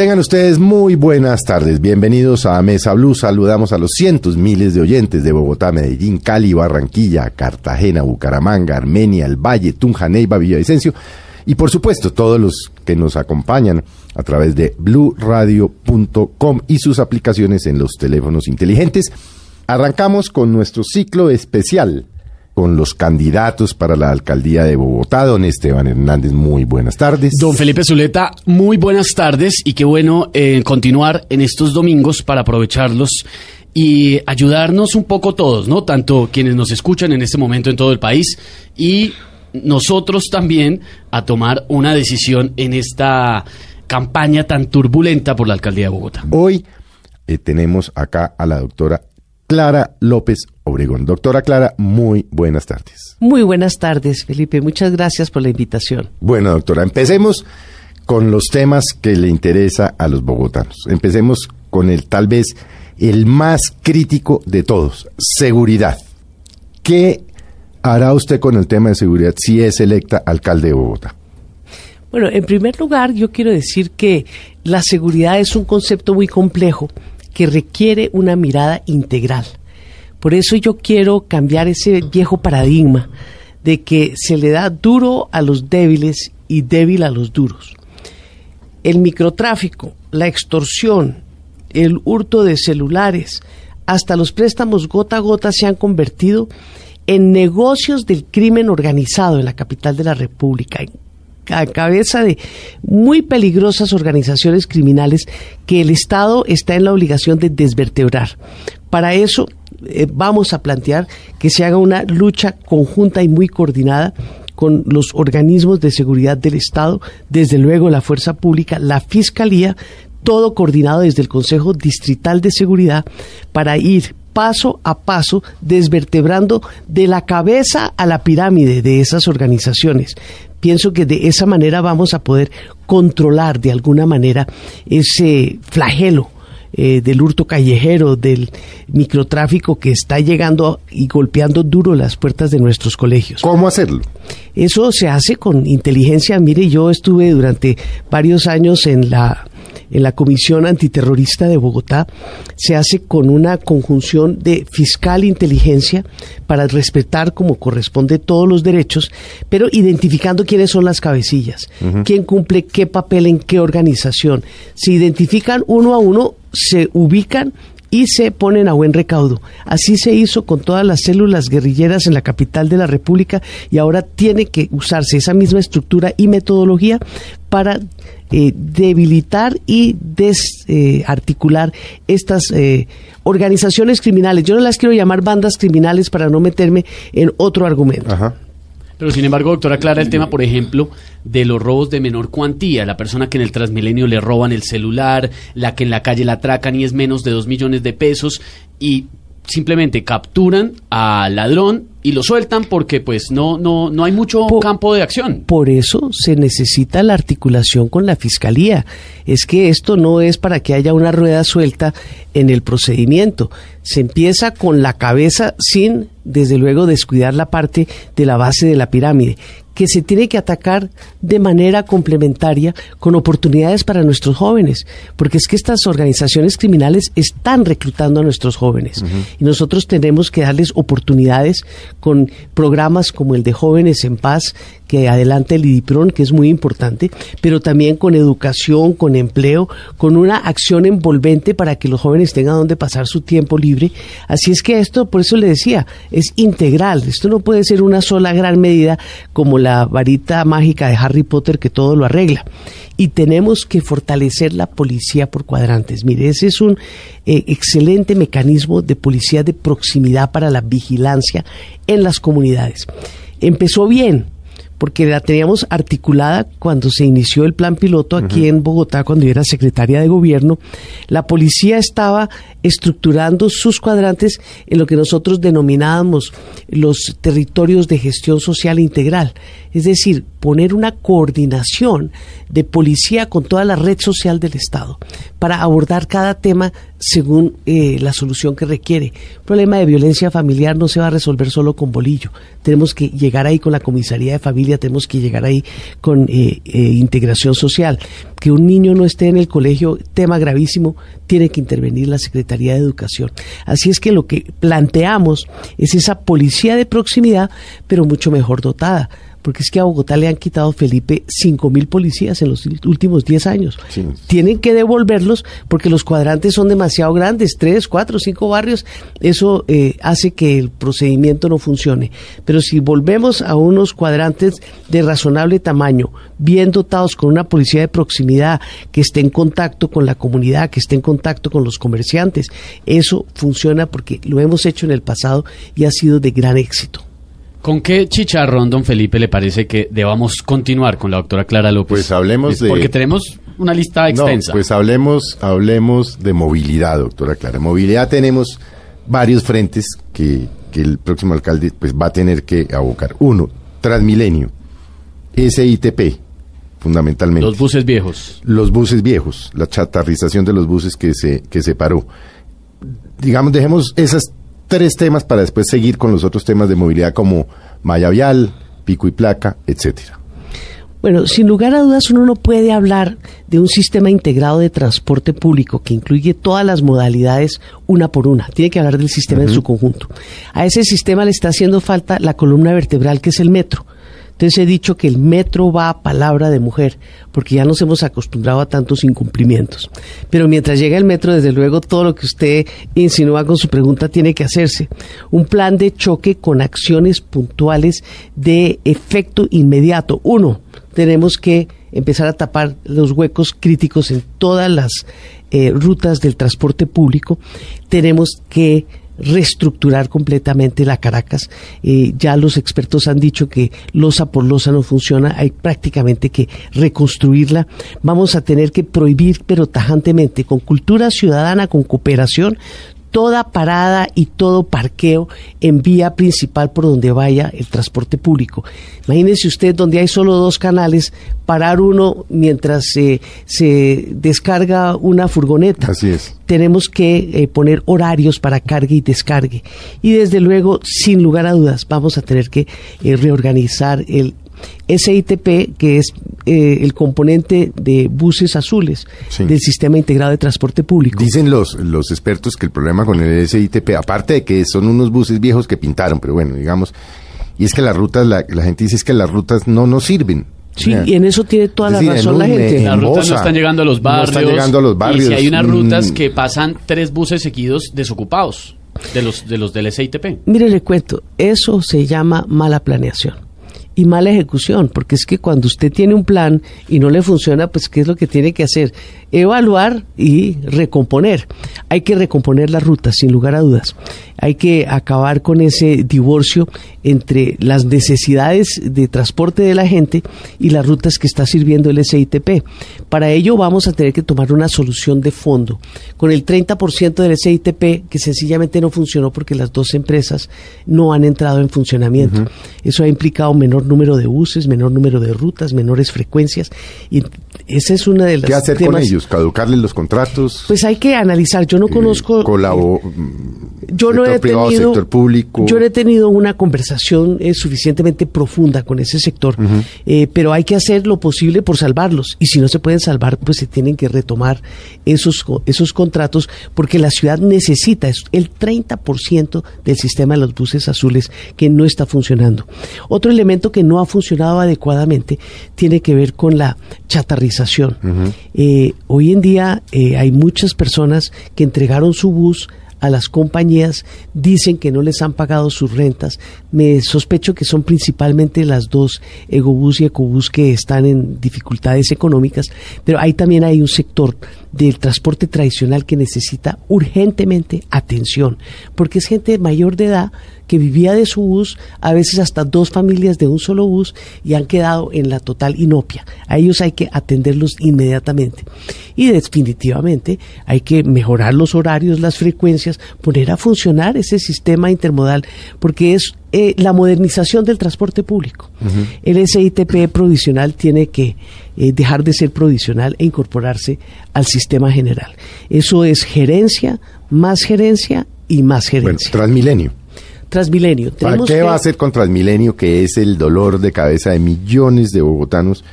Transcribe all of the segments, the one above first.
Tengan ustedes muy buenas tardes. Bienvenidos a Mesa Blue. Saludamos a los cientos miles de oyentes de Bogotá, Medellín, Cali, Barranquilla, Cartagena, Bucaramanga, Armenia, El Valle, Tunja, Neiva, Villavicencio y por supuesto todos los que nos acompañan a través de bluradio.com y sus aplicaciones en los teléfonos inteligentes. Arrancamos con nuestro ciclo especial con los candidatos para la alcaldía de Bogotá. Don Esteban Hernández, muy buenas tardes. Don Felipe Zuleta, muy buenas tardes y qué bueno eh, continuar en estos domingos para aprovecharlos y ayudarnos un poco todos, ¿no? Tanto quienes nos escuchan en este momento en todo el país y nosotros también a tomar una decisión en esta campaña tan turbulenta por la alcaldía de Bogotá. Hoy eh, tenemos acá a la doctora Clara López Obregón. Doctora Clara, muy buenas tardes. Muy buenas tardes, Felipe. Muchas gracias por la invitación. Bueno, doctora, empecemos con los temas que le interesa a los bogotanos. Empecemos con el tal vez el más crítico de todos, seguridad. ¿Qué hará usted con el tema de seguridad si es electa alcalde de Bogotá? Bueno, en primer lugar, yo quiero decir que la seguridad es un concepto muy complejo que requiere una mirada integral. Por eso yo quiero cambiar ese viejo paradigma de que se le da duro a los débiles y débil a los duros. El microtráfico, la extorsión, el hurto de celulares, hasta los préstamos gota a gota se han convertido en negocios del crimen organizado en la capital de la República, a cabeza de muy peligrosas organizaciones criminales que el Estado está en la obligación de desvertebrar. Para eso eh, vamos a plantear que se haga una lucha conjunta y muy coordinada con los organismos de seguridad del Estado, desde luego la Fuerza Pública, la Fiscalía, todo coordinado desde el Consejo Distrital de Seguridad para ir paso a paso desvertebrando de la cabeza a la pirámide de esas organizaciones, pienso que de esa manera vamos a poder controlar de alguna manera ese flagelo eh, del hurto callejero, del microtráfico que está llegando y golpeando duro las puertas de nuestros colegios. ¿Cómo hacerlo? Eso se hace con inteligencia. Mire, yo estuve durante varios años en la en la Comisión Antiterrorista de Bogotá se hace con una conjunción de fiscal inteligencia para respetar como corresponde todos los derechos, pero identificando quiénes son las cabecillas, quién cumple qué papel en qué organización. Se identifican uno a uno, se ubican y se ponen a buen recaudo. Así se hizo con todas las células guerrilleras en la capital de la República y ahora tiene que usarse esa misma estructura y metodología para eh, debilitar y desarticular estas eh, organizaciones criminales. Yo no las quiero llamar bandas criminales para no meterme en otro argumento. Pero sin embargo, doctora Clara, el tema, por ejemplo, de los robos de menor cuantía, la persona que en el Transmilenio le roban el celular, la que en la calle la atracan y es menos de dos millones de pesos, y simplemente capturan al ladrón y lo sueltan porque pues no no no hay mucho campo de acción. Por eso se necesita la articulación con la fiscalía. Es que esto no es para que haya una rueda suelta en el procedimiento. Se empieza con la cabeza sin desde luego descuidar la parte de la base de la pirámide que se tiene que atacar de manera complementaria con oportunidades para nuestros jóvenes, porque es que estas organizaciones criminales están reclutando a nuestros jóvenes y nosotros tenemos que darles oportunidades con programas como el de Jóvenes en Paz que adelante el IDIPRON, que es muy importante, pero también con educación, con empleo, con una acción envolvente para que los jóvenes tengan donde pasar su tiempo libre. Así es que esto, por eso le decía, es integral. Esto no puede ser una sola gran medida como la varita mágica de Harry Potter que todo lo arregla. Y tenemos que fortalecer la policía por cuadrantes. Mire, ese es un eh, excelente mecanismo de policía de proximidad para la vigilancia en las comunidades. Empezó bien, porque la teníamos articulada cuando se inició el plan piloto aquí en Bogotá, cuando yo era secretaria de gobierno. La policía estaba estructurando sus cuadrantes en lo que nosotros denominábamos los territorios de gestión social integral, es decir, poner una coordinación de policía con toda la red social del Estado para abordar cada tema según eh, la solución que requiere. El problema de violencia familiar no se va a resolver solo con bolillo. Tenemos que llegar ahí con la comisaría de familia, tenemos que llegar ahí con eh, eh, integración social. Que un niño no esté en el colegio, tema gravísimo, tiene que intervenir la Secretaría de Educación. Así es que lo que planteamos es esa policía de proximidad, pero mucho mejor dotada porque es que a Bogotá le han quitado, Felipe, cinco mil policías en los últimos 10 años. Tienen que devolverlos porque los cuadrantes son demasiado grandes, tres, cuatro, cinco barrios. Eso eh, hace que el procedimiento no funcione. Pero si volvemos a unos cuadrantes de razonable tamaño, bien dotados con una policía de proximidad que esté en contacto con la comunidad, que esté en contacto con los comerciantes, eso funciona porque lo hemos hecho en el pasado y ha sido de gran éxito. ¿Con qué chicharrón, don Felipe, le parece que debamos continuar con la doctora Clara López? Pues hablemos de... Porque tenemos una lista extensa. No, pues hablemos, hablemos de movilidad, doctora Clara. Movilidad tenemos varios frentes que, el próximo alcalde pues, va a tener que abocar. Uno, Transmilenio, SITP, fundamentalmente. Los buses viejos. Los buses viejos, la chatarrización de los buses que se, que se paró. Digamos, dejemos esas tres temas para después seguir con los otros temas de movilidad como malla vial, pico y placa, etcétera. Bueno, sin lugar a dudas uno no puede hablar de un sistema integrado de transporte público que incluye todas las modalidades una por una. Tiene que hablar del sistema en su conjunto. A ese sistema le está haciendo falta la columna vertebral que es el metro. Entonces he dicho que el metro va a palabra de mujer, porque ya nos hemos acostumbrado a tantos incumplimientos. Pero mientras llega el metro, desde luego, todo lo que usted insinúa con su pregunta tiene que hacerse. Un plan de choque con acciones puntuales de efecto inmediato. Uno, tenemos que empezar a tapar los huecos críticos en todas las eh, rutas del transporte público. Tenemos que reestructurar completamente la Caracas. Eh, ya los expertos han dicho que losa por losa no funciona, hay prácticamente que reconstruirla. Vamos a tener que prohibir, pero tajantemente, con cultura ciudadana, con cooperación, toda parada y todo parqueo en vía principal por donde vaya el transporte público. Imagínese usted donde hay solo dos canales, parar uno mientras se, se descarga una furgoneta. Así es. Tenemos que eh, poner horarios para cargue y descargue. Y desde luego, sin lugar a dudas, vamos a tener que eh, reorganizar el SITP, que es eh, el componente de buses azules del sistema integrado de transporte público. Dicen los, los expertos que el problema con el SITP, aparte de que son unos buses viejos que pintaron, pero bueno, digamos, y es que las rutas, la, gente dice es que las rutas no nos sirven. Sí, y en eso tiene toda la razón la gente. Las rutas no están llegando a los barrios. No están llegando a los barrios. Y si hay unas rutas mm. que pasan tres buses seguidos desocupados de los, de los del SITP. Mire, le cuento, eso se llama mala planeación y mala ejecución, porque es que cuando usted tiene un plan y no le funciona, pues ¿qué es lo que tiene que hacer? Evaluar y recomponer. Hay que recomponer las rutas, sin lugar a dudas. Hay que acabar con ese divorcio entre las necesidades de transporte de la gente y las rutas que está sirviendo el SITP. Para ello vamos a tener que tomar una solución de fondo. Con el 30% del SITP que sencillamente no funcionó porque las dos empresas no han entrado en funcionamiento. Eso ha implicado menor número de buses, menor número de rutas, menores frecuencias. Y esa es una de las. ¿Qué hacer con ellos? ¿Caducarles los contratos? Pues hay que analizar. Yo no eh, conozco. Colabo, yo no he tenido, sector público. Yo no he tenido una conversación eh, suficientemente profunda con ese sector, eh, pero hay que hacer lo posible por salvarlos. Y si no se pueden salvar, pues se tienen que retomar esos, esos contratos, porque la ciudad necesita el 30% del sistema de los buses azules que no está funcionando. Otro elemento que no ha funcionado adecuadamente tiene que ver con la chatarrización. Eh, hoy en día hay muchas personas que entregaron su bus a las compañías, dicen que no les han pagado sus rentas. Me sospecho que son principalmente las dos, Egobús y Ecobús, que están en dificultades económicas, pero ahí también hay un sector del transporte tradicional que necesita urgentemente atención, porque es gente mayor de edad que vivía de su bus, a veces hasta dos familias de un solo bus y han quedado en la total inopia. A ellos hay que atenderlos inmediatamente. Y definitivamente hay que mejorar los horarios, las frecuencias, poner a funcionar ese sistema intermodal, porque es eh, la modernización del transporte público. El SITP provisional tiene que eh, dejar de ser provisional e incorporarse al sistema general. Eso es gerencia, más gerencia y más gerencia. Bueno, Transmilenio. Transmilenio. ¿Para qué va a hacer con Transmilenio, que es el dolor de cabeza de millones de bogotanos?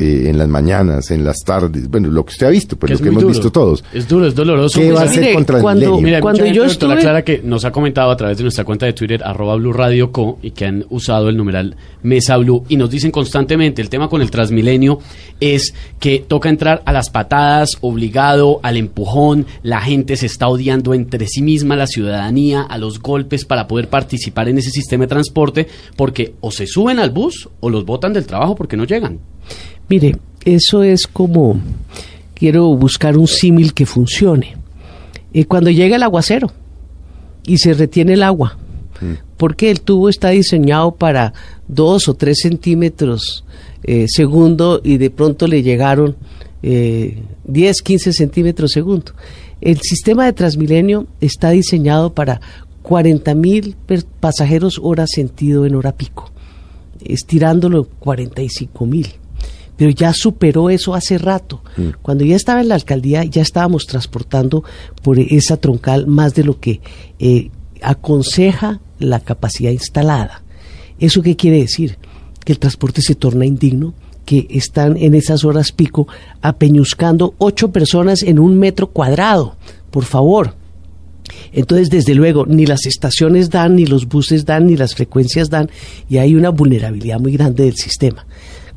Eh, en las mañanas, en las tardes, bueno, lo que usted ha visto, pues lo que hemos visto todos. Es duro, es doloroso. ¿Qué va a hacer contra cuando, Mira, cuando yo estuve... estuve... Clara que nos ha comentado a través de nuestra cuenta de Twitter, arroba Blue Radio Co, y que han usado el numeral Mesa Blue, y nos dicen constantemente, el tema con el Transmilenio es que toca entrar a las patadas, obligado, al empujón, la gente se está odiando entre sí misma, la ciudadanía, a los golpes para poder participar en ese sistema de transporte, porque o se suben al bus o los botan del trabajo porque no llegan. Mire, eso es como, quiero buscar un símil que funcione. Eh, cuando llega el aguacero y se retiene el agua, porque el tubo está diseñado para dos o tres centímetros eh, segundo y de pronto le llegaron eh, 10, 15 centímetros segundo. El sistema de Transmilenio está diseñado para 40 mil pasajeros hora sentido en hora pico, estirándolo 45 mil pero ya superó eso hace rato. Mm. Cuando ya estaba en la alcaldía, ya estábamos transportando por esa troncal más de lo que eh, aconseja la capacidad instalada. ¿Eso qué quiere decir? Que el transporte se torna indigno, que están en esas horas pico apeñuscando ocho personas en un metro cuadrado. Por favor. Entonces, desde luego, ni las estaciones dan, ni los buses dan, ni las frecuencias dan, y hay una vulnerabilidad muy grande del sistema.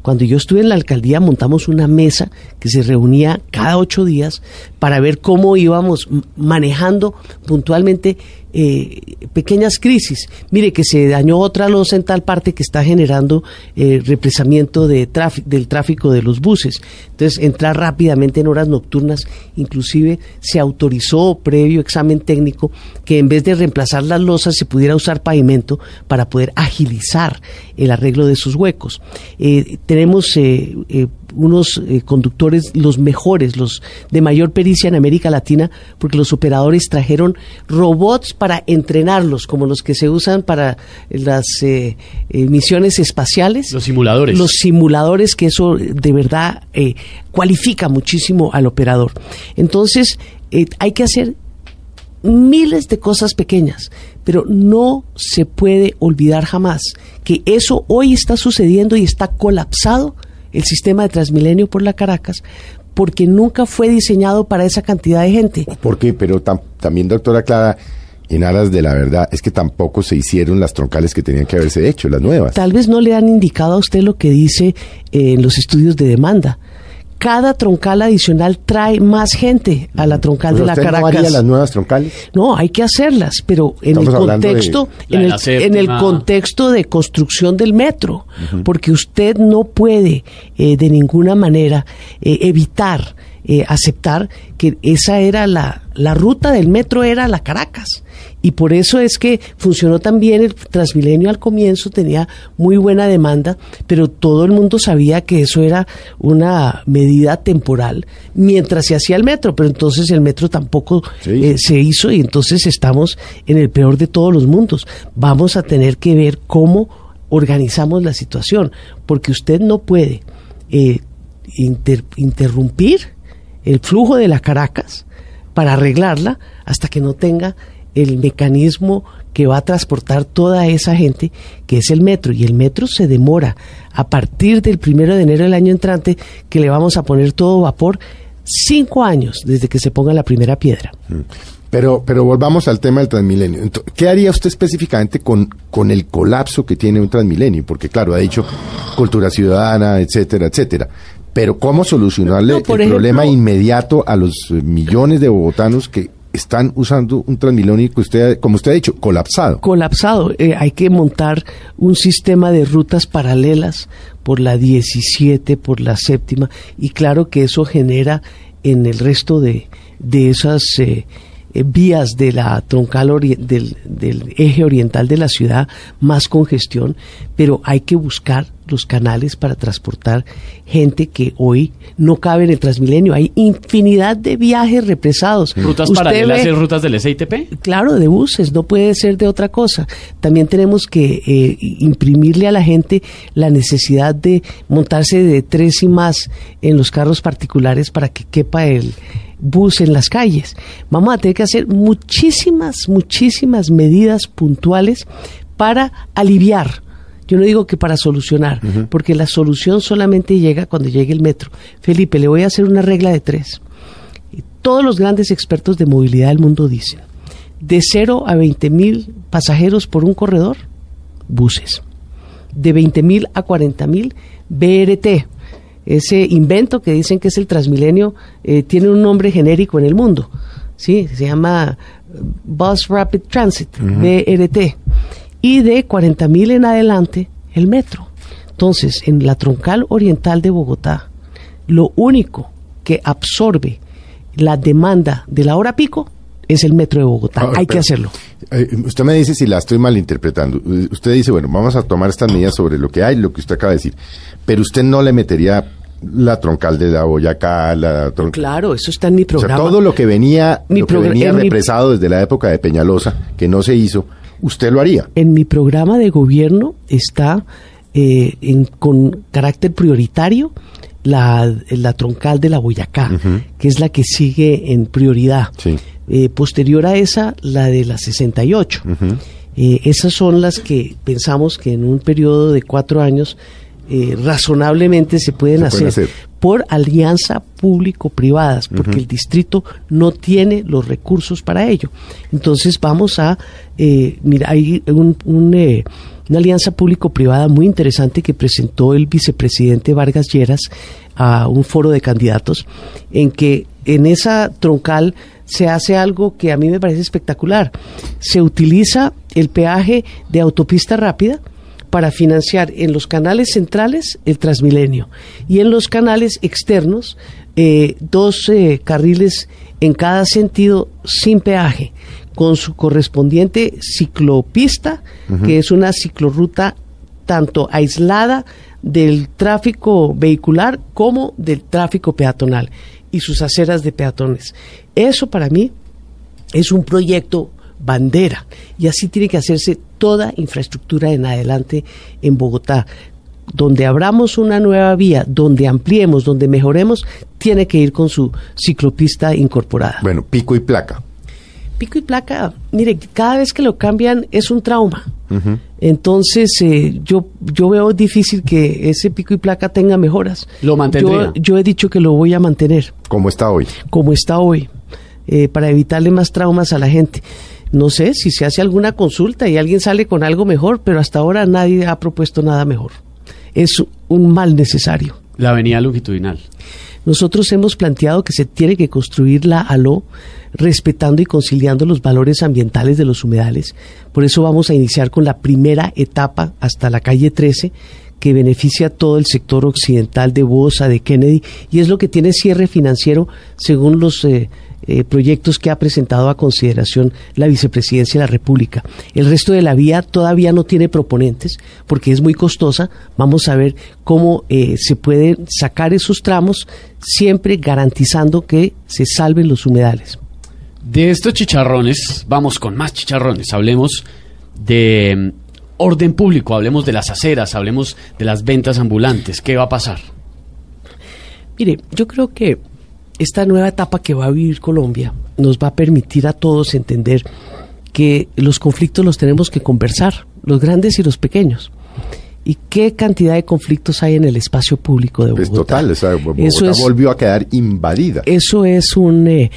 Cuando yo estuve en la alcaldía montamos una mesa que se reunía cada ocho días para ver cómo íbamos manejando puntualmente eh, pequeñas crisis. Mire que se dañó otra losa en tal parte que está generando eh, represamiento de del tráfico de los buses. Entonces, entrar rápidamente en horas nocturnas, inclusive se autorizó previo examen técnico que en vez de reemplazar las losas se pudiera usar pavimento para poder agilizar el arreglo de sus huecos. Eh, tenemos eh, unos eh, conductores los mejores, los de mayor pericia en América Latina, porque los operadores trajeron robots para entrenarlos, como los que se usan para las eh, eh, misiones espaciales. Los simuladores. Los simuladores, que eso de verdad cualifica muchísimo al operador. Entonces, hay que hacer miles de cosas pequeñas, pero no se puede olvidar jamás que eso hoy está sucediendo y está colapsado el sistema de Transmilenio por la Caracas porque nunca fue diseñado para esa cantidad de gente. ¿Por qué? Pero también, doctora Clara, en aras de la verdad, es que tampoco se hicieron las troncales que tenían que haberse hecho, las nuevas. Tal vez no le han indicado a usted lo que dice eh, en los estudios de demanda cada troncal adicional trae más gente a la troncal de la usted Caracas. ¿No haría las nuevas troncales? No, hay que hacerlas, pero en el contexto, en el, en el, contexto de construcción del metro, porque usted no puede eh, de ninguna manera eh, evitar eh, aceptar que esa era la, la ruta del metro era la Caracas y por eso es que funcionó también el Transmilenio al comienzo, tenía muy buena demanda, pero todo el mundo sabía que eso era una medida temporal mientras se hacía el metro, pero entonces el metro tampoco eh, se hizo y entonces estamos en el peor de todos los mundos. Vamos a tener que ver cómo organizamos la situación, porque usted no puede eh, interrumpir el flujo de las Caracas para arreglarla hasta que no tenga el mecanismo que va a transportar toda esa gente, que es el metro. Y el metro se demora a partir del primero de enero del año entrante, que le vamos a poner todo vapor, cinco años desde que se ponga la primera piedra. Mm. Pero, pero volvamos al tema del Transmilenio. ¿Qué haría usted específicamente con, con el colapso que tiene un Transmilenio? Porque, claro, ha dicho cultura ciudadana, etcétera, etcétera. Pero ¿cómo solucionarle el problema inmediato a los millones de bogotanos que están usando un Transmilenio que usted, como usted ha dicho, colapsado. Colapsado. Eh, hay que montar un sistema de rutas paralelas por la 17, por la séptima, y claro que eso genera en el resto de, de esas eh, eh, vías de la troncal del, del, eje oriental de la ciudad, más congestión, pero hay que buscar los canales para transportar gente que hoy no cabe en el Transmilenio. Hay infinidad de viajes represados. ¿Rutas paralelas y rutas del SITP? Claro, de buses, no puede ser de otra cosa. También tenemos que eh, imprimirle a la gente la necesidad de montarse de tres y más en los carros particulares para que quepa el bus en las calles. Vamos a tener que hacer muchísimas, muchísimas medidas puntuales para aliviar. Yo no digo que para solucionar, porque la solución solamente llega cuando llegue el metro. Felipe, le voy a hacer una regla de tres. Todos los grandes expertos de movilidad del mundo dicen, de 0 a 20 mil pasajeros por un corredor, buses. De 20 mil a 40 mil, BRT, ese invento que dicen que es el Transmilenio eh, tiene un nombre genérico en el mundo. ¿sí? Se llama Bus Rapid Transit, BRT. Y de 40 mil en adelante, el metro. Entonces, en la troncal oriental de Bogotá, lo único que absorbe la demanda de la hora pico es el metro de Bogotá. Ah, Hay que hacerlo. Eh, usted me dice si la estoy malinterpretando. Usted dice, bueno, vamos a tomar estas medidas sobre lo que hay, lo que usted acaba de decir. Pero usted no le metería la troncal de la Boyacá, la Claro, eso está en mi programa. O sea, todo lo que venía, lo que venía represado desde la época de Peñalosa, que no se hizo, usted lo haría. En mi programa de gobierno está eh, en, con carácter prioritario la, la troncal de la Boyacá, que es la que sigue en prioridad. Eh, posterior a esa, la de la 68. Eh, esas son las que pensamos que en un periodo de cuatro años eh, razonablemente se pueden, hacer, por alianza público-privadas, porque el distrito no tiene los recursos para ello. Entonces vamos a, mira, hay un, un una alianza público-privada muy interesante que presentó el vicepresidente Vargas Lleras a un foro de candidatos, en que en esa troncal se hace algo que a mí me parece espectacular. Se utiliza el peaje de autopista rápida para financiar en los canales centrales el Transmilenio y en los canales externos eh, dos eh, carriles en cada sentido sin peaje con su correspondiente ciclopista, que es una ciclorruta tanto aislada del tráfico vehicular como del tráfico peatonal y sus aceras de peatones. Eso para mí es un proyecto bandera y así tiene que hacerse toda infraestructura en adelante en Bogotá. Donde abramos una nueva vía, donde ampliemos, donde mejoremos, tiene que ir con su ciclopista incorporada. Bueno, pico y placa pico y placa, mire, cada vez que lo cambian es un trauma. Entonces, eh, yo, yo veo difícil que ese pico y placa tenga mejoras. ¿Lo mantendría? Yo, he dicho que lo voy a mantener. ¿Cómo está hoy? Como está hoy, eh, para evitarle más traumas a la gente. No sé si se hace alguna consulta y alguien sale con algo mejor, pero hasta ahora nadie ha propuesto nada mejor. Es un mal necesario. La avenida longitudinal. Nosotros hemos planteado que se tiene que construir la ALO respetando y conciliando los valores ambientales de los humedales. Por eso vamos a iniciar con la primera etapa hasta la calle 13 que beneficia a todo el sector occidental de Bosa, de Kennedy, y es lo que tiene cierre financiero según los eh, eh, proyectos que ha presentado a consideración la vicepresidencia de la República. El resto de la vía todavía no tiene proponentes porque es muy costosa. Vamos a ver cómo eh, se pueden sacar esos tramos siempre garantizando que se salven los humedales. De estos chicharrones, vamos con más chicharrones. Hablemos de mm, orden público, hablemos de las aceras, hablemos de las ventas ambulantes. ¿Qué va a pasar? Mire, yo creo que esta nueva etapa que va a vivir Colombia nos va a permitir a todos entender que los conflictos los tenemos que conversar, los grandes y los pequeños. ¿Y qué cantidad de conflictos hay en el espacio público de Bogotá? Es total, Bogotá volvió a quedar invadida. Eso es un... Eh,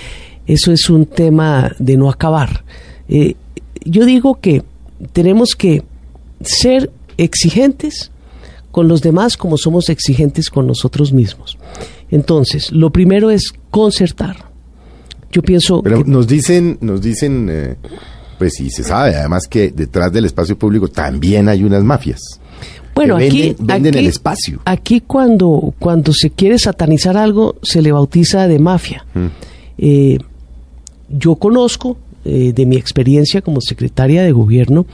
eso es un tema de no acabar. Eh, yo digo que tenemos que ser exigentes con los demás como somos exigentes con nosotros mismos. Entonces, lo primero es concertar. Yo pienso. Pero nos dicen, nos dicen, eh, pues sí se sabe, además que detrás del espacio público también hay unas mafias. Bueno, aquí, venden, el espacio. Aquí cuando, cuando se quiere satanizar algo, se le bautiza de mafia. Mm. Eh, yo conozco eh, de mi experiencia como secretaria de gobierno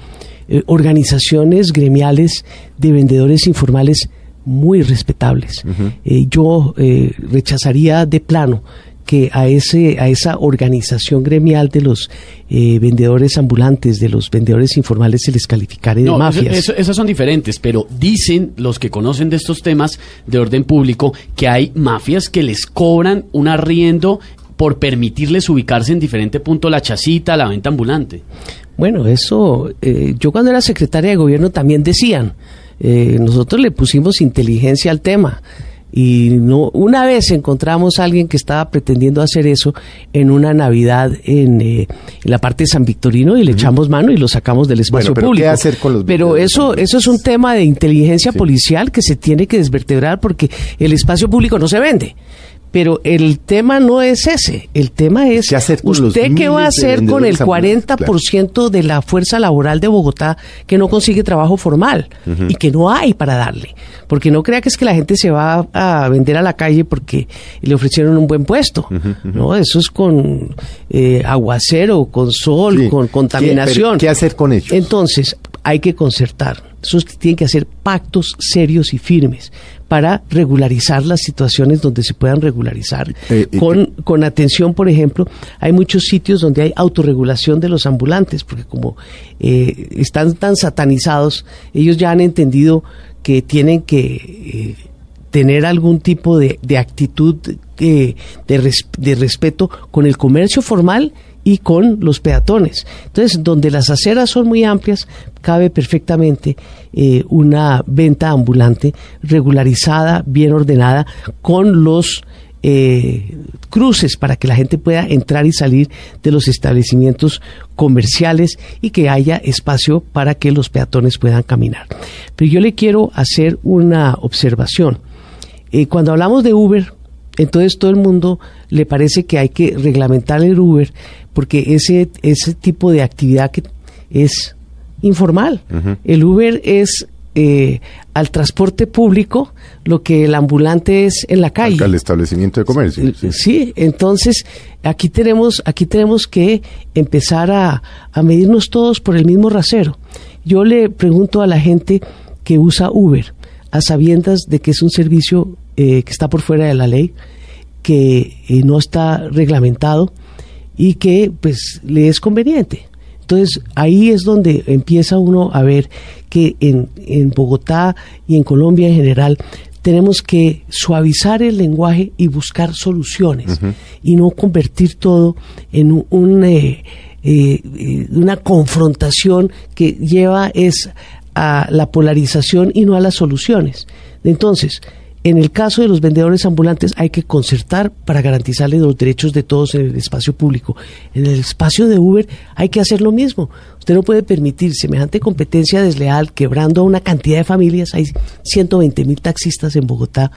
eh, organizaciones gremiales de vendedores informales muy respetables. Eh, yo rechazaría de plano que a ese a esa organización gremial de los eh, vendedores ambulantes, de los vendedores informales se les calificara de mafias. esas son diferentes, pero dicen los que conocen de estos temas de orden público que hay mafias que les cobran un arriendo por permitirles ubicarse en diferente punto la chacita, la venta ambulante. Bueno, eso, eh, yo cuando era secretaria de gobierno también decían, eh, nosotros le pusimos inteligencia al tema y no una vez encontramos a alguien que estaba pretendiendo hacer eso en una Navidad en, eh, la parte de San Victorino y le echamos mano y lo sacamos del espacio pero público. ¿qué hacer con los pero eso eso es un tema de inteligencia policial que se tiene que desvertebrar porque el espacio público no se vende. Pero el tema no es ese, el tema es ¿Qué hacer usted qué va a hacer con el 40% de la fuerza laboral de Bogotá que no consigue trabajo formal y que no hay para darle. Porque no crea que es que la gente se va a vender a la calle porque le ofrecieron un buen puesto. No, eso es con eh, aguacero, con sol, con contaminación. ¿Qué, hacer con ellos? Entonces, hay que concertar. Eso tiene que hacer pactos serios y firmes para regularizar las situaciones donde se puedan regularizar. Eh, eh, con, con atención, por ejemplo, hay muchos sitios donde hay autorregulación de los ambulantes, porque como eh, están tan satanizados, ellos ya han entendido que tienen que tener algún tipo de, de actitud de, de respeto con el comercio formal y con los peatones. Entonces, donde las aceras son muy amplias, cabe perfectamente eh, una venta ambulante regularizada, bien ordenada, con los eh, cruces para que la gente pueda entrar y salir de los establecimientos comerciales y que haya espacio para que los peatones puedan caminar. Pero yo le quiero hacer una observación. Eh, cuando hablamos de Uber, entonces todo el mundo le parece que hay que reglamentar el Uber porque ese, ese tipo de actividad que es informal. El Uber es eh, al transporte público lo que el ambulante es en la calle. Al establecimiento de comercio. Sí. entonces aquí tenemos, aquí tenemos que empezar a, a medirnos todos por el mismo rasero. Yo le pregunto a la gente que usa Uber, a sabiendas de que es un servicio eh, que está por fuera de la ley, que eh, no está reglamentado y que pues le es conveniente. Entonces ahí es donde empieza uno a ver que en, en Bogotá y en Colombia en general tenemos que suavizar el lenguaje y buscar soluciones y no convertir todo en un, eh, una confrontación que lleva es a la polarización y no a las soluciones. Entonces, en el caso de los vendedores ambulantes hay que concertar para garantizarles los derechos de todos en el espacio público. En el espacio de Uber hay que hacer lo mismo. Usted no puede permitir semejante competencia desleal quebrando a una cantidad de familias. Hay 120 mil taxistas en Bogotá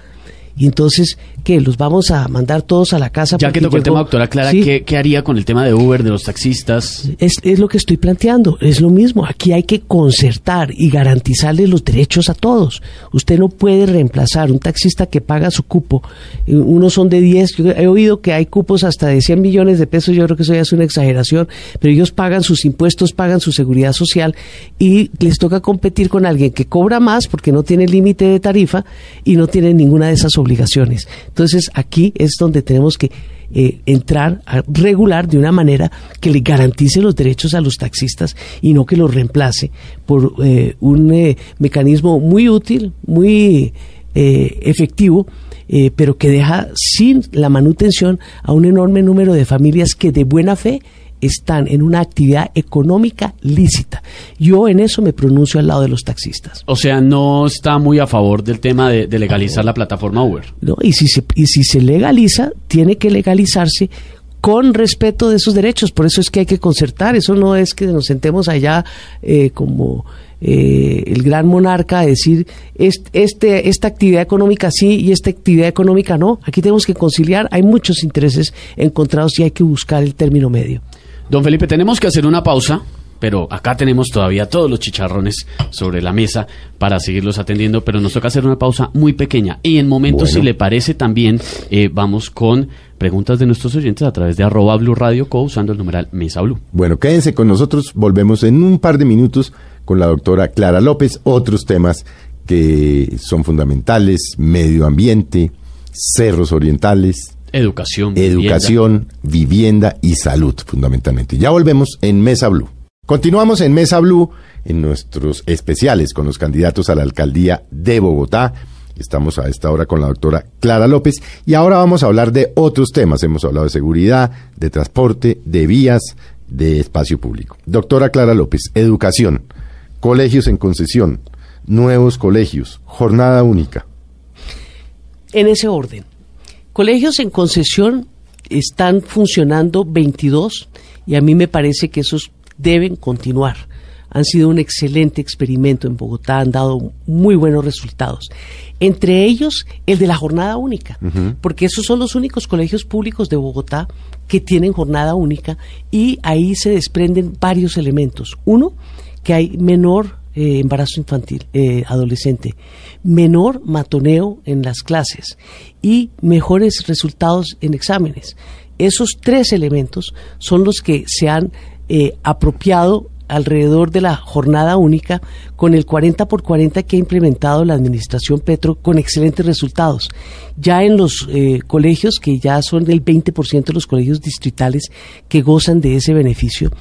y entonces, ¿qué? ¿Los vamos a mandar todos a la casa? Ya que tocó el tema, doctora Clara, ¿qué, haría con el tema de Uber, de los taxistas? Es, es, lo que estoy planteando, es lo mismo. Aquí hay que concertar y garantizarle los derechos a todos. Usted no puede reemplazar un taxista que paga su cupo. Eh, unos son de 10, yo he oído que hay cupos hasta de 100 millones de pesos, yo creo que eso ya es una exageración, pero ellos pagan sus impuestos, pagan su seguridad social y les toca competir con alguien que cobra más porque no tiene límite de tarifa y no tiene ninguna de esas obligaciones. Entonces aquí es donde tenemos que eh, entrar a regular de una manera que le garantice los derechos a los taxistas y no que los reemplace por eh, un eh, mecanismo muy útil, muy efectivo, pero que deja sin la manutención a un enorme número de familias que de buena fe están en una actividad económica lícita. Yo en eso me pronuncio al lado de los taxistas. O sea, no está muy a favor del tema de, legalizar la plataforma Uber. No, y si se, y si se legaliza, tiene que legalizarse con respeto de sus derechos. Por eso es que hay que concertar. Eso no es que nos sentemos allá eh, como eh, el gran monarca a decir este, esta actividad económica sí y esta actividad económica no. Aquí tenemos que conciliar. Hay muchos intereses encontrados y hay que buscar el término medio. Don Felipe, tenemos que hacer una pausa, pero acá tenemos todavía todos los chicharrones sobre la mesa para seguirlos atendiendo, pero nos toca hacer una pausa muy pequeña. Y en momentos, si le parece también, eh, vamos con preguntas de nuestros oyentes a través de arroba Blue Radio Co usando el numeral Mesa Blue. Bueno, quédense con nosotros, volvemos en un par de minutos con la doctora Clara López, otros temas que son fundamentales, medio ambiente, cerros orientales, educación, educación, vivienda. y salud, fundamentalmente. Ya volvemos en Mesa Blue. Continuamos en Mesa Blue en nuestros especiales con los candidatos a la alcaldía de Bogotá. Estamos a esta hora con la doctora Clara López y ahora vamos a hablar de otros temas. Hemos hablado de seguridad, de transporte, de vías, de espacio público. Doctora Clara López, educación, colegios en concesión, nuevos colegios, jornada única. En ese orden, colegios en concesión están funcionando 22 y a mí me parece que esos deben continuar. Han sido un excelente experimento en Bogotá, han dado muy buenos resultados. Entre ellos, el de la jornada única, porque esos son los únicos colegios públicos de Bogotá que tienen jornada única y ahí se desprenden varios elementos. Uno, que hay menor eh, embarazo infantil, eh, adolescente, menor matoneo en las clases y mejores resultados en exámenes. Esos tres elementos son los que se han eh, apropiado alrededor de la jornada única con el 40 por 40 que ha implementado la administración Petro con excelentes resultados. Ya en los colegios, que ya son del 20% de los colegios distritales que gozan de ese beneficio,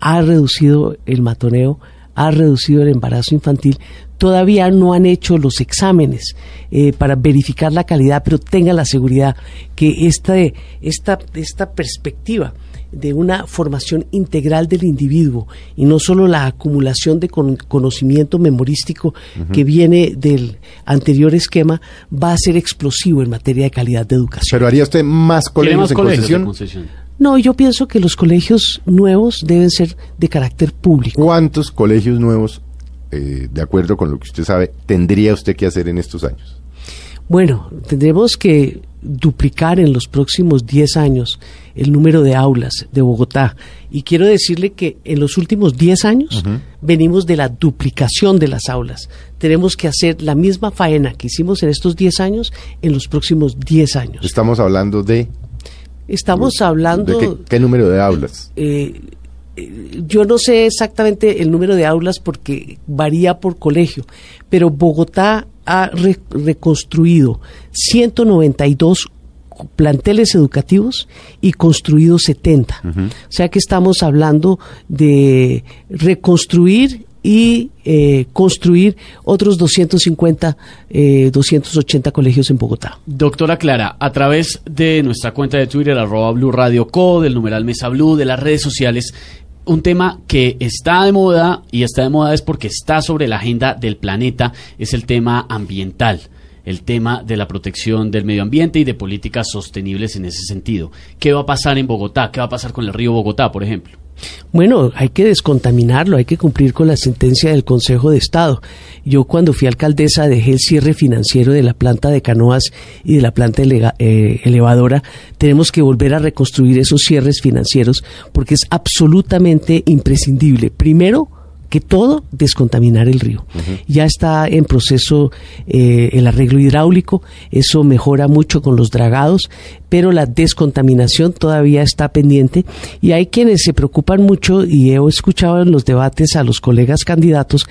ha reducido el matoneo ha reducido el embarazo infantil. Todavía no han hecho los exámenes eh, para verificar la calidad, pero tengan la seguridad que esta, esta, esta perspectiva de una formación integral del individuo y no solo la acumulación de conocimiento memorístico que viene del anterior esquema va a ser explosivo en materia de calidad de educación. ¿Pero haría usted más colegios, en concesión? No, yo pienso que los colegios nuevos deben ser de carácter público. ¿Cuántos colegios nuevos, eh, de acuerdo con lo que usted sabe, tendría usted que hacer en estos años? Bueno, tendremos que duplicar en los próximos 10 años el número de aulas de Bogotá. Y quiero decirle que en los últimos 10 años venimos de la duplicación de las aulas. Tenemos que hacer la misma faena que hicimos en estos 10 años en los próximos 10 años. Estamos hablando de Estamos hablando... ¿De qué, número de aulas? Eh, eh, yo no sé exactamente el número de aulas porque varía por colegio, pero Bogotá ha reconstruido 192 planteles educativos y construido 70. O sea que estamos hablando de reconstruir y eh, construir otros 250, 280 eh, colegios en Bogotá. Doctora Clara, a través de nuestra cuenta de Twitter, arroba Blue Radio Co, del numeral Mesa Blue, de las redes sociales, un tema que está de moda y está de moda es porque está sobre la agenda del planeta, es el tema ambiental el tema de la protección del medio ambiente y de políticas sostenibles en ese sentido. ¿Qué va a pasar en Bogotá? ¿Qué va a pasar con el río Bogotá, por ejemplo? Bueno, hay que descontaminarlo, hay que cumplir con la sentencia del Consejo de Estado. Yo cuando fui alcaldesa dejé el cierre financiero de la planta de canoas y de la planta eh, elevadora. Tenemos que volver a reconstruir esos cierres financieros porque es absolutamente imprescindible. Primero, que todo descontaminar el río. Ya está en proceso eh, el arreglo hidráulico, eso mejora mucho con los dragados, pero la descontaminación todavía está pendiente y hay quienes se preocupan mucho y he escuchado en los debates a los colegas candidatos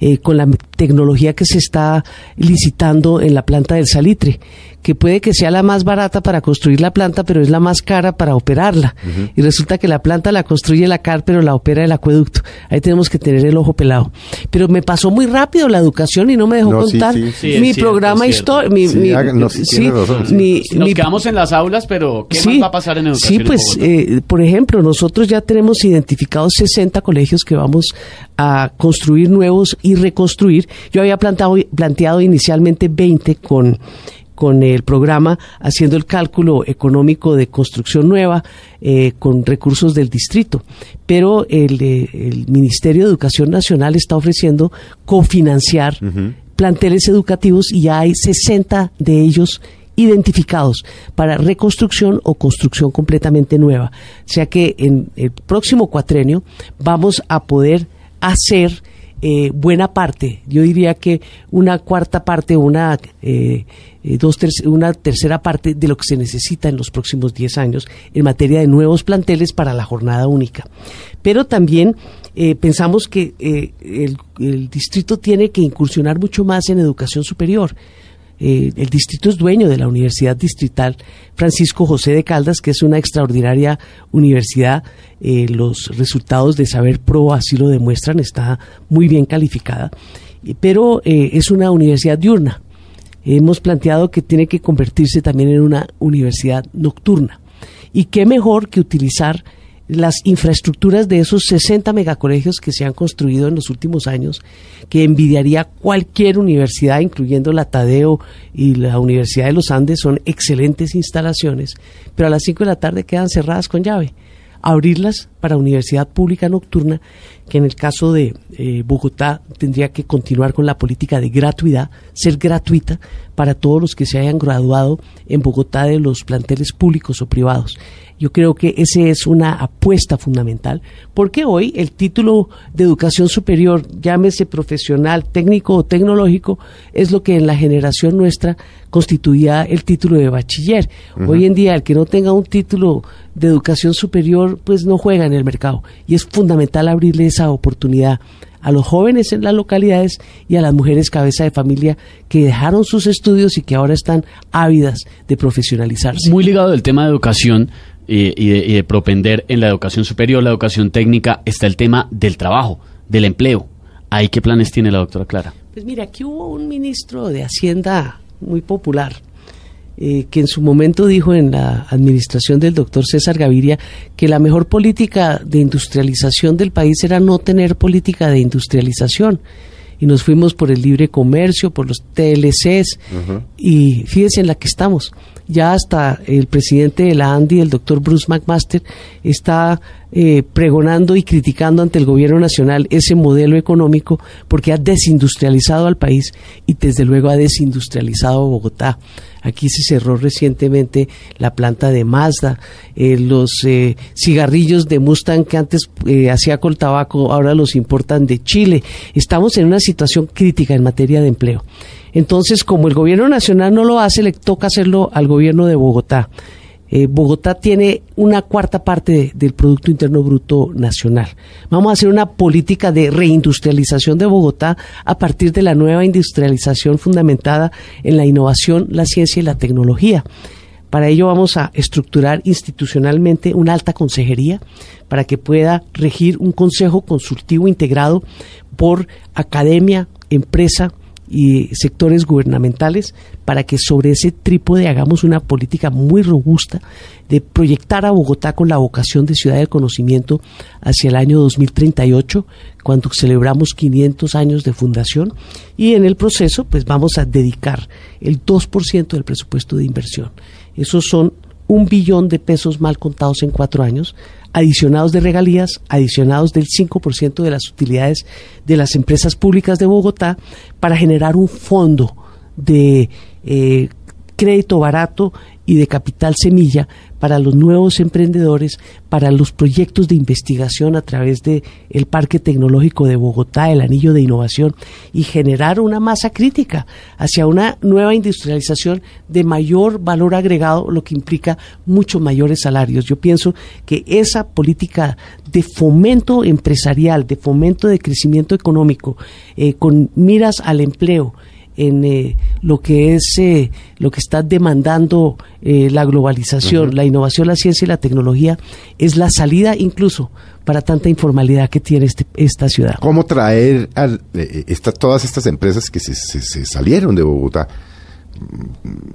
eh, con la tecnología que se está licitando en la planta del salitre que puede que sea la más barata para construir la planta, pero es la más cara para operarla. Y resulta que la planta la construye la CAR, pero la opera el acueducto. Ahí tenemos que tener el ojo pelado. Pero me pasó muy rápido la educación y no me dejó contar mi programa histórico. Nos quedamos en las aulas, pero ¿qué más va a pasar en educación? Sí, pues, eh, por ejemplo, nosotros ya tenemos identificados 60 colegios que vamos a construir nuevos y reconstruir. Yo había plantado, planteado inicialmente 20 con con el programa haciendo el cálculo económico de construcción nueva eh, con recursos del distrito. Pero el, el, Ministerio de Educación Nacional está ofreciendo cofinanciar planteles educativos y ya hay 60 de ellos identificados para reconstrucción o construcción completamente nueva. O sea que en el próximo cuatrenio vamos a poder hacer eh, buena parte, yo diría que una cuarta parte, una eh, eh, dos una tercera parte de lo que se necesita en los próximos 10 años en materia de nuevos planteles para la jornada única. Pero también eh, pensamos que eh, el, distrito tiene que incursionar mucho más en educación superior. El distrito es dueño de la Universidad Distrital Francisco José de Caldas, que es una extraordinaria universidad. los resultados de Saber Pro así lo demuestran, está muy bien calificada, pero es una universidad diurna hemos planteado que tiene que convertirse también en una universidad nocturna. Y qué mejor que utilizar las infraestructuras de esos 60 megacolegios que se han construido en los últimos años, que envidiaría cualquier universidad, incluyendo la Tadeo y la Universidad de los Andes, son excelentes instalaciones, pero a las 5 de la tarde quedan cerradas con llave. Abrirlas para universidad pública nocturna, que en el caso de eh, Bogotá tendría que continuar con la política de gratuidad, ser gratuita para todos los que se hayan graduado en Bogotá de los planteles públicos o privados. Yo creo que esa es una apuesta fundamental, porque hoy el título de educación superior, llámese profesional, técnico o tecnológico, es lo que en la generación nuestra constituía el título de bachiller. Hoy en día el que no tenga un título de educación superior, pues no juega en el mercado. Y es fundamental abrirle esa oportunidad a los jóvenes en las localidades y a las mujeres cabeza de familia que dejaron sus estudios y que ahora están ávidas de profesionalizarse. Muy ligado al tema de educación, y, de, propender en la educación superior, la educación técnica, está el tema del trabajo, del empleo. ¿Ahí qué planes tiene la doctora Clara? Pues mira, aquí hubo un ministro de Hacienda muy popular eh, que en su momento dijo en la administración del doctor César Gaviria que la mejor política de industrialización del país era no tener política de industrialización y nos fuimos por el libre comercio, por los TLCs, y fíjense en la que estamos. Ya hasta el presidente de la ANDI, el doctor Bruce McMaster, está eh, pregonando y criticando ante el gobierno nacional ese modelo económico porque ha desindustrializado al país y desde luego ha desindustrializado Bogotá. Aquí se cerró recientemente la planta de Mazda, eh, los eh, cigarrillos de Mustang que antes hacía con tabaco ahora los importan de Chile. Estamos en una situación crítica en materia de empleo. Entonces, como el gobierno nacional no lo hace, le toca hacerlo al gobierno de Bogotá. Eh, Bogotá tiene una cuarta parte del Producto Interno Bruto Nacional. Vamos a hacer una política de reindustrialización de Bogotá a partir de la nueva industrialización fundamentada en la innovación, la ciencia y la tecnología. Para ello vamos a estructurar institucionalmente una alta consejería para que pueda regir un consejo consultivo integrado por academia, empresa, y sectores gubernamentales para que sobre ese trípode hagamos una política muy robusta de proyectar a Bogotá con la vocación de ciudad del conocimiento hacia el año 2038, cuando celebramos 500 años de fundación y en el proceso pues vamos a dedicar el 2% del presupuesto de inversión. Esos son un billón de pesos mal contados en cuatro años adicionados de regalías, adicionados del 5% de las utilidades de las empresas públicas de Bogotá para generar un fondo de eh, crédito barato y de capital semilla para los nuevos emprendedores, para los proyectos de investigación a través de el Parque Tecnológico de Bogotá, el Anillo de Innovación y generar una masa crítica hacia una nueva industrialización de mayor valor agregado, lo que implica muchos mayores salarios. Yo pienso que esa política de fomento empresarial, de fomento de crecimiento económico, eh, con miras al empleo, en eh, lo que es eh, lo que está demandando eh, la globalización, la innovación, la ciencia y la tecnología, es la salida incluso para tanta informalidad que tiene este, esta ciudad. ¿Cómo traer a todas estas empresas que se, salieron de Bogotá?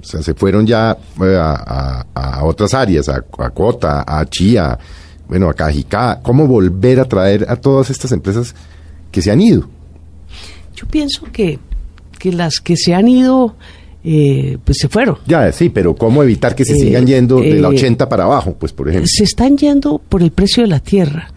O sea, se fueron ya a, otras áreas, a, a Cota, a Chía, bueno, a Cajicá. ¿Cómo volver a traer a todas estas empresas que se han ido? Yo pienso que que las que se han ido, eh, pues se fueron. Ya, sí, pero ¿cómo evitar que se sigan eh, yendo de la 80 eh, para abajo, pues por ejemplo? Se están yendo por el precio de la tierra.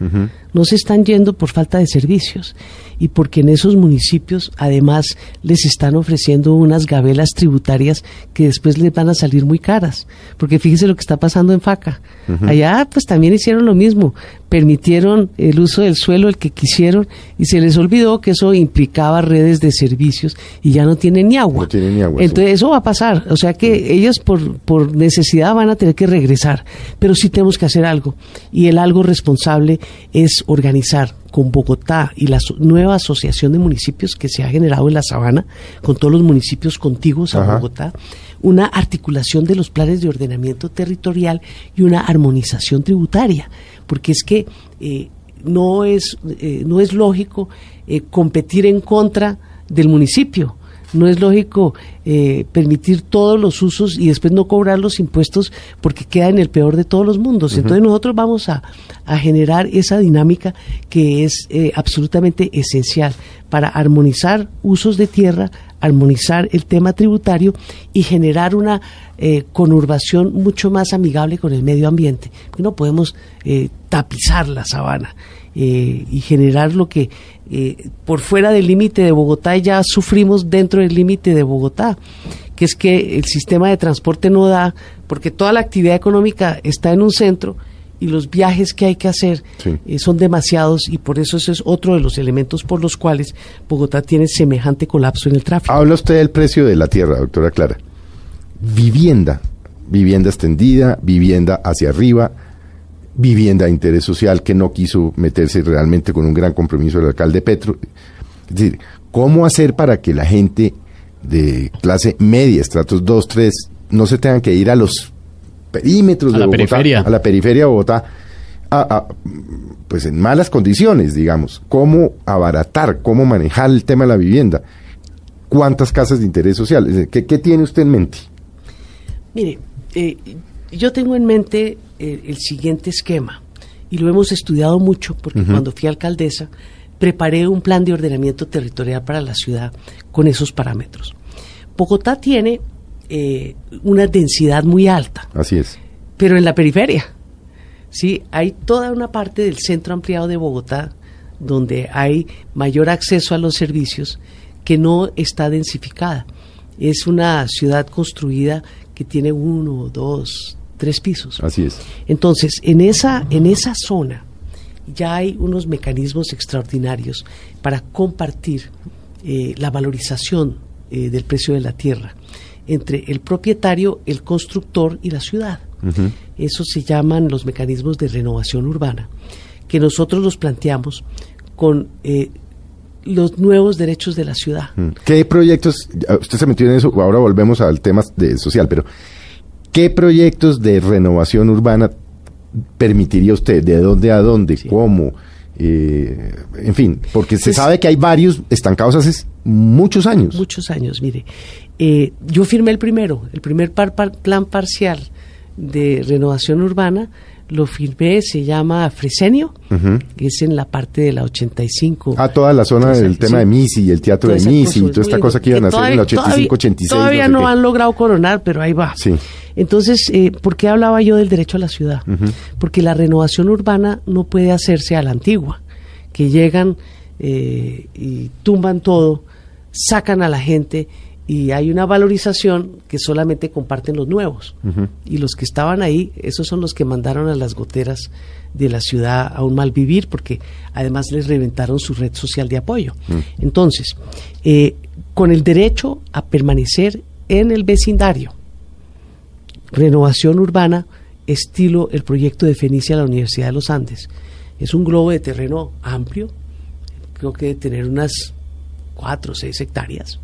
No se están yendo por falta de servicios y porque en esos municipios además les están ofreciendo unas gabelas tributarias que después les van a salir muy caras. Porque fíjese lo que está pasando en Faca. Allá pues también hicieron lo mismo, permitieron el uso del suelo el que quisieron y se les olvidó que eso implicaba redes de servicios y ya no tienen ni agua. No tienen ni agua, Entonces eso va a pasar, o sea que ellos por, por necesidad van a tener que regresar, pero sí tenemos que hacer algo. Y el algo responsable es organizar con Bogotá y la so- nueva asociación de municipios que se ha generado en la sabana, con todos los municipios contiguos a Ajá. Bogotá, una articulación de los planes de ordenamiento territorial y una armonización tributaria, porque es que eh, no, es, eh, no es lógico eh, competir en contra del municipio. No es lógico eh, permitir todos los usos y después no cobrar los impuestos porque queda en el peor de todos los mundos. Entonces nosotros vamos a, a generar esa dinámica que es eh, absolutamente esencial para armonizar usos de tierra, armonizar el tema tributario y generar una eh, conurbación mucho más amigable con el medio ambiente. No podemos tapizar la sabana eh, y generar lo que eh, por fuera del límite de Bogotá ya sufrimos dentro del límite de Bogotá, que es que el sistema de transporte no da, porque toda la actividad económica está en un centro y los viajes que hay que hacer Sí. eh, son demasiados y por eso ese es otro de los elementos por los cuales Bogotá tiene semejante colapso en el tráfico. Habla usted del precio de la tierra, doctora Clara. Vivienda, vivienda extendida, vivienda hacia arriba, vivienda de interés social que no quiso meterse realmente con un gran compromiso del alcalde Petro. Es decir, ¿cómo hacer para que la gente de clase media, estratos 2, 3, no se tengan que ir a los perímetros A de la Bogotá, periferia. a la periferia de Bogotá, a- a, pues en malas condiciones, digamos? ¿Cómo abaratar, cómo manejar el tema de la vivienda? ¿Cuántas casas de interés social? Es decir, ¿Qué, qué tiene usted en mente? Mire, eh, yo tengo en mente el siguiente esquema y lo hemos estudiado mucho porque cuando fui alcaldesa preparé un plan de ordenamiento territorial para la ciudad con esos parámetros. Bogotá tiene eh, una densidad muy alta, Así es. pero en la periferia. Sí, hay toda una parte del centro ampliado de Bogotá donde hay mayor acceso a los servicios que no está densificada. Es una ciudad construida que tiene uno, dos, tres pisos. Así es. Entonces, en esa, en esa zona ya hay unos mecanismos extraordinarios para compartir eh, la valorización eh, del precio de la tierra entre el propietario, el constructor y la ciudad. Eso se llaman los mecanismos de renovación urbana, que nosotros los planteamos con eh, los nuevos derechos de la ciudad. Mm. ¿Qué proyectos, ya usted se metió en eso, ahora volvemos al tema de social, pero ¿qué proyectos de renovación urbana permitiría usted? ¿De dónde a dónde? ¿Cómo? Eh, en fin, porque se Pues- sabe que hay varios estancados hace muchos años. Muchos años, mire. Eh, yo firmé el primero, el primer par- par- plan parcial de renovación urbana, lo firmé, se llama Fresenio, que es en la parte de la 85. Ah, toda la zona Entonces, del tema sí. de Misi y el teatro de Misi y toda esta cosa que iban a hacer en el 85, 86. Todavía sé no han logrado coronar, pero ahí va. Sí. Entonces, eh, ¿por qué hablaba yo del derecho a la ciudad? Porque la renovación urbana no puede hacerse a la antigua, que llegan eh, y tumban todo, sacan a la gente y hay una valorización que solamente comparten los nuevos. Y los que estaban ahí, esos son los que mandaron a las goteras de la ciudad a un mal vivir, porque además les reventaron su red social de apoyo. Entonces, eh, con el derecho a permanecer en el vecindario, renovación urbana estilo el proyecto de Fenicia a la Universidad de los Andes. Es un globo de terreno amplio, creo que de tener unas cuatro o seis hectáreas,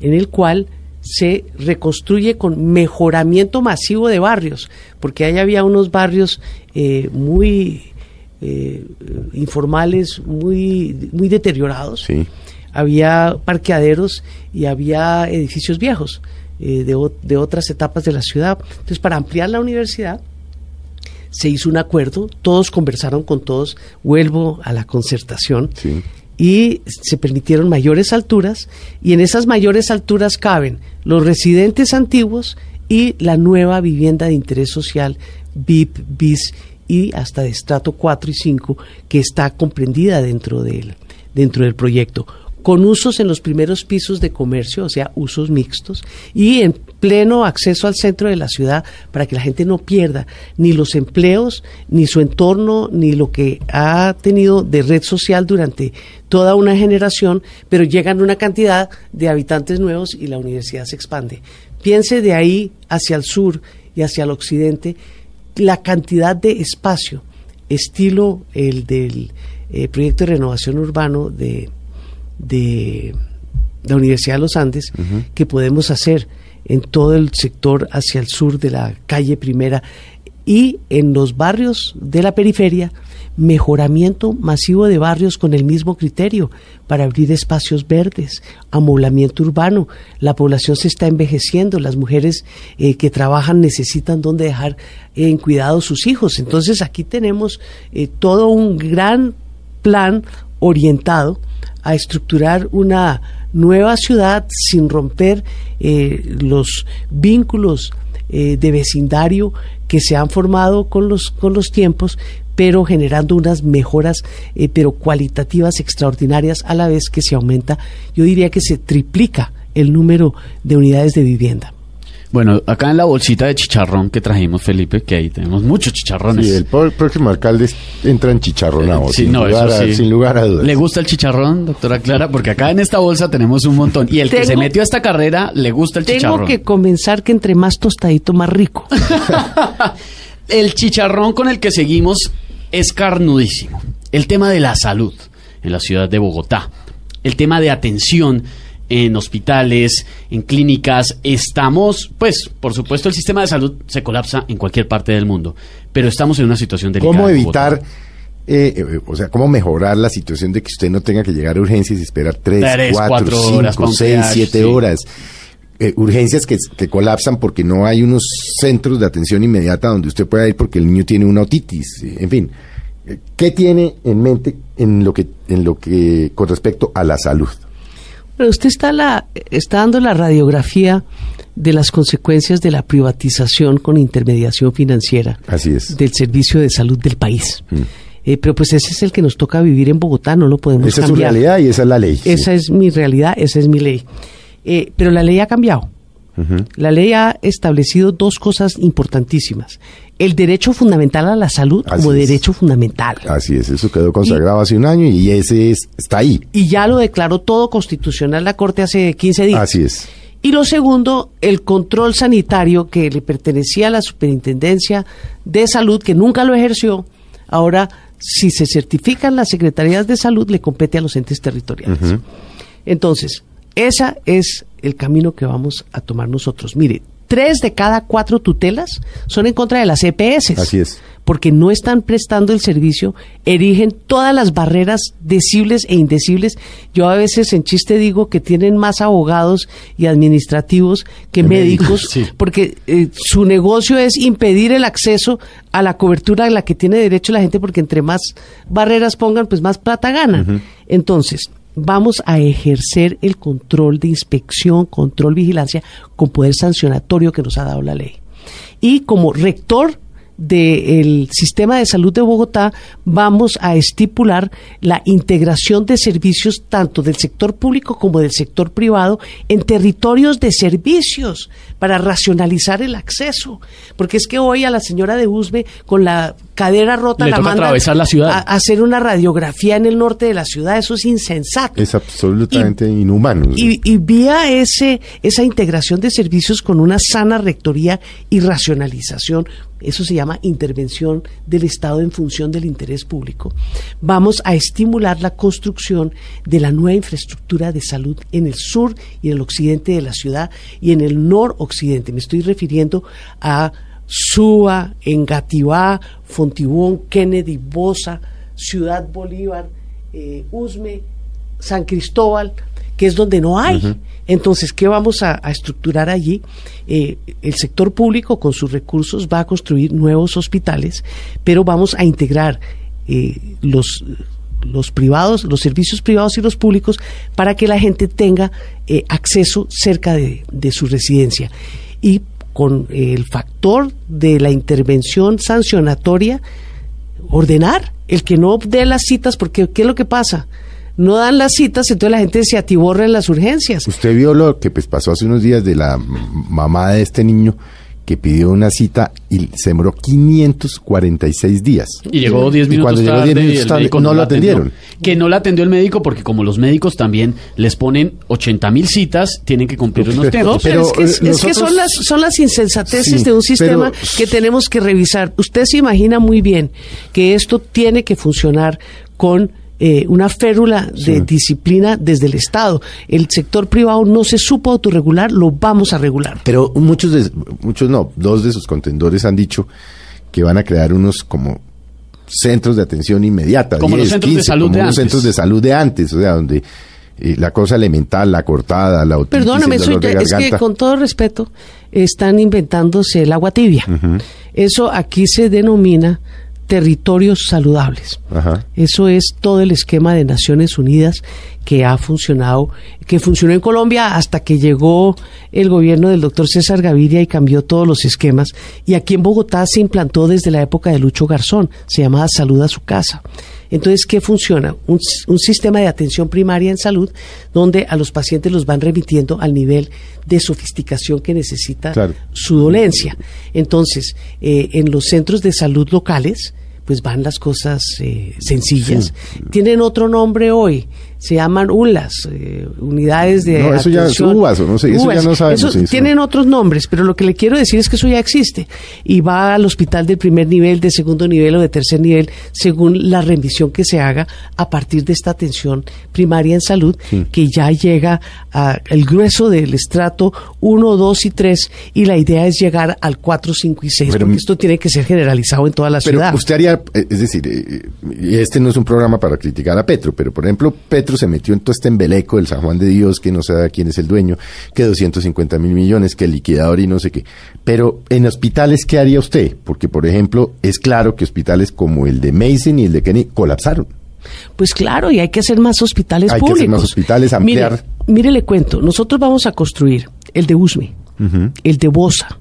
en el cual se reconstruye con mejoramiento masivo de barrios, porque ahí había unos barrios eh, muy eh, informales, muy, muy deteriorados Sí. había parqueaderos y había edificios viejos eh, de, de otras etapas de la ciudad. Entonces, para ampliar la universidad, se hizo un acuerdo, todos conversaron con todos, vuelvo a la concertación, Sí. Y se permitieron mayores alturas, y en esas mayores alturas caben los residentes antiguos y la nueva vivienda de interés social, BIP, BIS y hasta de estrato 4 y 5 que está comprendida dentro del, dentro del proyecto con usos en los primeros pisos de comercio, o sea, usos mixtos, y en pleno acceso al centro de la ciudad para que la gente no pierda ni los empleos, ni su entorno, ni lo que ha tenido de red social durante toda una generación, pero llegan una cantidad de habitantes nuevos y la universidad se expande. Piense de ahí hacia el sur y hacia el occidente la cantidad de espacio, estilo el del eh, proyecto de renovación urbano de de la Universidad de los Andes que podemos hacer en todo el sector hacia el sur de la calle primera y en los barrios de la periferia mejoramiento masivo de barrios con el mismo criterio para abrir espacios verdes, amoblamiento urbano. La población se está envejeciendo, las mujeres eh, que trabajan necesitan donde dejar en cuidado sus hijos. Entonces aquí tenemos eh, todo un gran plan orientado a estructurar una nueva ciudad sin romper eh, los vínculos eh, de vecindario que se han formado con los, con los tiempos, pero generando unas mejoras, eh, pero cualitativas extraordinarias a la vez que se aumenta, yo diría que se triplica el número de unidades de vivienda. Bueno, acá en la bolsita de chicharrón que trajimos, Felipe, que ahí tenemos muchos chicharrones. Sí, el próximo alcalde entra en chicharronado, sin, lugar a, sin lugar a dudas. ¿Le gusta el chicharrón, doctora Clara? Porque acá en esta bolsa tenemos un montón. Y el que se metió a esta carrera le gusta el chicharrón. Tengo que comenzar que entre más tostadito, más rico. el chicharrón con el que seguimos es carnudísimo. El tema de la salud en la ciudad de Bogotá. El tema de atención en hospitales, en clínicas. Estamos, pues, por supuesto, el sistema de salud se colapsa en cualquier parte del mundo, pero estamos en una situación delicada. ¿Cómo evitar, eh, eh, o sea, cómo mejorar la situación de que usted no tenga que llegar a urgencias y esperar tres, cuatro, cinco, seis, siete horas? Eh, urgencias que, que, colapsan porque no hay unos centros de atención inmediata donde usted pueda ir porque el niño tiene una otitis, en fin. ¿Qué tiene en mente en lo que, en lo que con respecto a la salud? Pero usted está, la, está dando la radiografía de las consecuencias de la privatización con intermediación financiera Así es. del servicio de salud del país. Mm. Eh, pero pues ese es el que nos toca vivir en Bogotá, no lo podemos cambiar. Esa es su realidad y esa es la ley. Esa es mi realidad, esa es mi ley. Eh, pero la ley ha cambiado. La ley ha establecido dos cosas importantísimas. El derecho fundamental a la salud como derecho fundamental. Así es, eso quedó consagrado hace un año y ese es, está ahí. Y ya lo declaró todo constitucional la Corte hace 15 días. Así es. Y lo segundo, el control sanitario que le pertenecía a la Superintendencia de Salud, que nunca lo ejerció, ahora si se certifican las secretarías de salud, le compete a los entes territoriales. Entonces, ese es el camino que vamos a tomar nosotros. Mire, tres de cada cuatro tutelas son en contra de las EPS. Así es. Porque no están prestando el servicio, erigen todas las barreras decibles e indecibles. Yo a veces en chiste digo que tienen más abogados y administrativos que médicos, porque eh, su negocio es impedir el acceso a la cobertura a la que tiene derecho la gente, porque entre más barreras pongan, pues más plata ganan. Entonces, vamos a ejercer el control de inspección, control, vigilancia con poder sancionatorio que nos ha dado la ley. Y como rector del sistema de salud de Bogotá vamos a estipular la integración de servicios tanto del sector público como del sector privado en territorios de servicios para racionalizar el acceso. Porque es que hoy a la señora de Usme con la cadera rota la manda atravesar la ciudad. a hacer una radiografía en el norte de la ciudad. Eso es insensato. Es absolutamente inhumano. Y, y vía ese, esa integración de servicios con una sana rectoría y racionalización eso se llama intervención del Estado en función del interés público, vamos a estimular la construcción de la nueva infraestructura de salud en el sur y en el occidente de la ciudad y en el noroccidente. Me estoy refiriendo a Suba, Engativá, Fontibón, Kennedy, Bosa, Ciudad Bolívar, eh, Usme, San Cristóbal, que es donde no hay. Entonces, ¿qué vamos a, estructurar allí? Eh, el sector público con sus recursos va a construir nuevos hospitales, pero vamos a integrar eh, los los privados, los servicios privados y los públicos para que la gente tenga eh, acceso cerca de, de su residencia. Y con el factor de la intervención sancionatoria ordenar, el que no dé las citas, porque ¿qué es lo que pasa? No dan las citas, entonces la gente se atiborra en las urgencias. Usted vio lo que pues, pasó hace unos días de la mamá de este niño que pidió una cita y se demoró 546 días. Y llegó 10 minutos cuando tarde, llegó 10 minutos y tarde, médico no lo atendió. atendieron. Que no la atendió el médico porque como los médicos también les ponen 80 mil citas, tienen que cumplir unos Pero- tiempos. No, pero, Pero, es que, es que son las son las insensateces Sí, de un sistema pero- que tenemos que revisar. Usted se imagina muy bien que esto tiene que funcionar con eh, una férula de Sí. disciplina desde el Estado. El sector privado no se supo autorregular, lo vamos a regular. Pero muchos, de, muchos no, dos de sus contendores han dicho que van a crear unos como centros de atención inmediata. Como los centros de salud como de unos antes. centros de salud de antes, o sea, donde eh, la cosa elemental, la cortada, la otitis, Perdóname, el de es que con todo respeto están inventándose el agua tibia. Eso aquí se denomina territorios saludables. Ajá. Eso es todo el esquema de Naciones Unidas que ha funcionado, que funcionó en Colombia hasta que llegó el gobierno del doctor César Gaviria y cambió todos los esquemas. Y aquí en Bogotá se implantó desde la época de Lucho Garzón, se llamaba Salud a su casa. Entonces, ¿qué funciona? Un, un sistema de atención primaria en salud donde a los pacientes los van remitiendo al nivel de sofisticación que necesita Claro. su dolencia. Entonces, eh, en los centros de salud locales, pues van las cosas eh, sencillas. Tienen otro nombre hoy, se llaman ULAS, eh, unidades de No, eso ya es atención. O no sé, eso ya no sabemos Eso eso- tienen otros nombres, pero lo que le quiero decir es que eso ya existe. Y va al hospital del primer nivel, de segundo nivel o de tercer nivel, según la remisión que se haga a partir de esta atención primaria en salud, que ya llega al grueso del estrato 1, 2 y 3, y la idea es llegar al 4, 5 y 6, Pero- porque esto tiene que ser generalizado en toda la Pero ciudad. usted haría, eh, es decir, eh, este no es un programa para criticar a Petro, pero por ejemplo, Petro se metió en todo este embeleco del San Juan de Dios, que no sabe quién es el dueño, que 250 mil millones, que el liquidador y no sé qué. Pero en hospitales, ¿qué haría usted? Porque, por ejemplo, es claro que hospitales como el de Mason y el de Kenny colapsaron. Pues claro, y hay que hacer más hospitales Hay que hacer públicos. más hospitales, ampliar. Mire, mire, le cuento, nosotros vamos a construir el de Usme, el de Bosa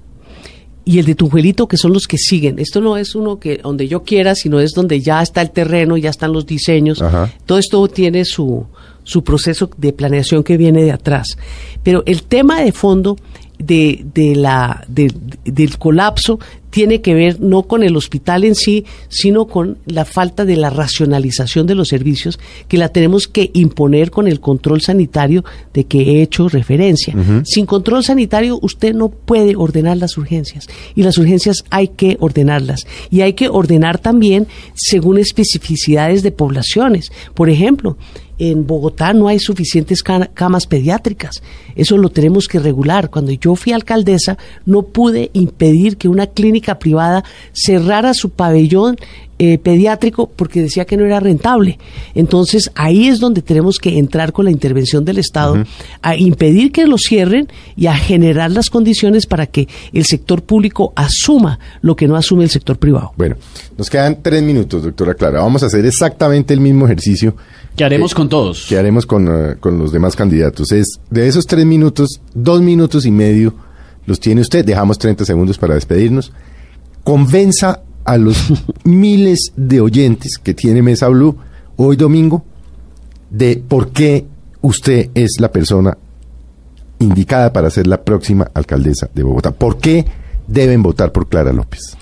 y el de Tunjuelito, que son los que siguen. Esto no es uno que donde yo quiera, sino es donde ya está el terreno, ya están los diseños. Ajá. Todo esto tiene su, su proceso de planeación que viene de atrás. Pero el tema de fondo de, de la, de- del colapso tiene que ver no con el hospital en sí, sino con la falta de la racionalización de los servicios que la tenemos que imponer con el control sanitario de que he hecho referencia. Sin control sanitario usted no puede ordenar las urgencias y las urgencias hay que ordenarlas y hay que ordenar también según especificidades de poblaciones. Por ejemplo, en Bogotá no hay suficientes ca- camas pediátricas. Eso lo tenemos que regular. Cuando yo fui alcaldesa, no pude impedir que una clínica privada cerrara su pabellón eh, pediátrico porque decía que no era rentable. Entonces ahí es donde tenemos que entrar con la intervención del Estado a impedir que lo cierren y a generar las condiciones para que el sector público asuma lo que no asume el sector privado. Bueno, nos quedan tres minutos, doctora Clara. Vamos a hacer exactamente el mismo ejercicio ¿Qué haremos Eh, con todos? que haremos con, eh, con los demás candidatos. Es de esos tres minutos, dos minutos y medio los tiene usted. Dejamos 30 segundos para despedirnos. Convenza a los miles de oyentes que tiene Mesa Blue hoy domingo de por qué usted es la persona indicada para ser la próxima alcaldesa de Bogotá. ¿Por qué deben votar por Clara López?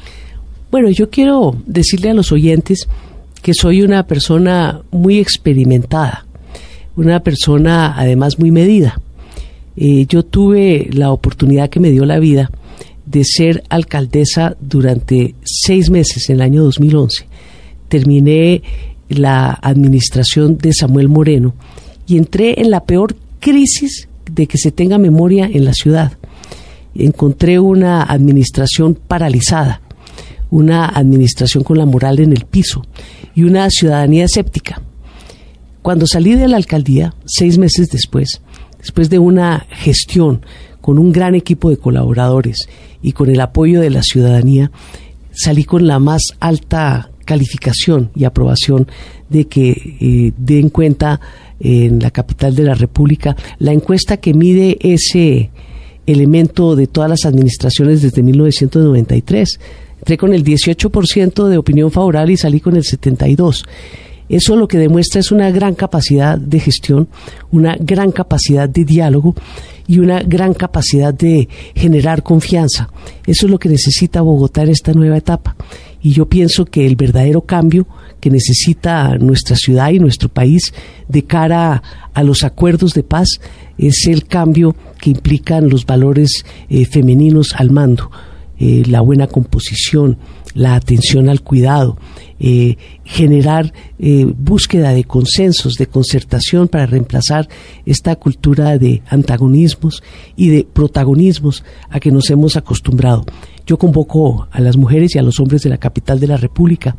Bueno, yo quiero decirle a los oyentes que soy una persona muy experimentada, una persona además muy medida. Eh, yo tuve la oportunidad que me dio la vida de ser alcaldesa durante seis meses en el año 2011. Terminé la administración de Samuel Moreno y entré en la peor crisis de que se tenga memoria en la ciudad. Encontré una administración paralizada, una administración con la moral en el piso y una ciudadanía escéptica. Cuando salí de la alcaldía, seis meses después, después de una gestión con un gran equipo de colaboradores y con el apoyo de la ciudadanía, salí con la más alta calificación y aprobación de que eh, den cuenta en la capital de la República la encuesta que mide ese elemento de todas las administraciones desde 1993 Entré con el 18% de opinión favorable y salí con el 72%. Eso lo que demuestra es una gran capacidad de gestión, una gran capacidad de diálogo y una gran capacidad de generar confianza. Eso es lo que necesita Bogotá en esta nueva etapa. Y yo pienso que el verdadero cambio que necesita nuestra ciudad y nuestro país de cara a los acuerdos de paz es el cambio que implican los valores eh, femeninos al mando, eh, la buena composición, la atención al cuidado, eh, generar eh, búsqueda de consensos, de concertación para reemplazar esta cultura de antagonismos y de protagonismos a que nos hemos acostumbrado. Yo convoco a las mujeres y a los hombres de la capital de la República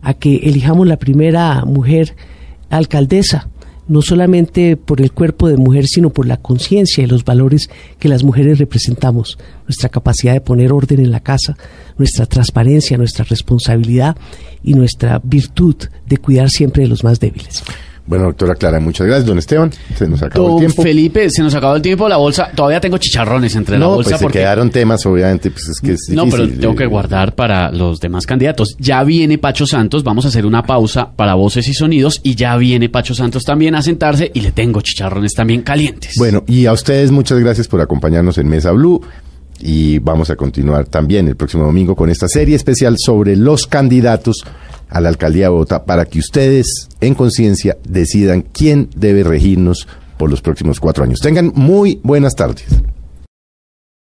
a que elijamos la primera mujer alcaldesa no solamente por el cuerpo de mujer, sino por la conciencia y los valores que las mujeres representamos, nuestra capacidad de poner orden en la casa, nuestra transparencia, nuestra responsabilidad y nuestra virtud de cuidar siempre de los más débiles. Bueno, doctora Clara, muchas gracias. Don Esteban, se nos acabó Don el tiempo. Felipe, se nos acabó el tiempo. La bolsa, todavía tengo chicharrones entre la bolsa. pues se porque... quedaron temas, obviamente, pues es que es No, pero tengo que guardar para los demás candidatos. Ya viene Pacho Santos, vamos a hacer una pausa para voces y sonidos y ya viene Pacho Santos también a sentarse y le tengo chicharrones también calientes. Bueno, y a ustedes muchas gracias por acompañarnos en Mesa Blue. Y vamos a continuar también el próximo domingo con esta serie especial sobre los candidatos a la alcaldía de Bogotá para que ustedes en conciencia decidan quién debe regirnos por los próximos cuatro años. Tengan muy buenas tardes.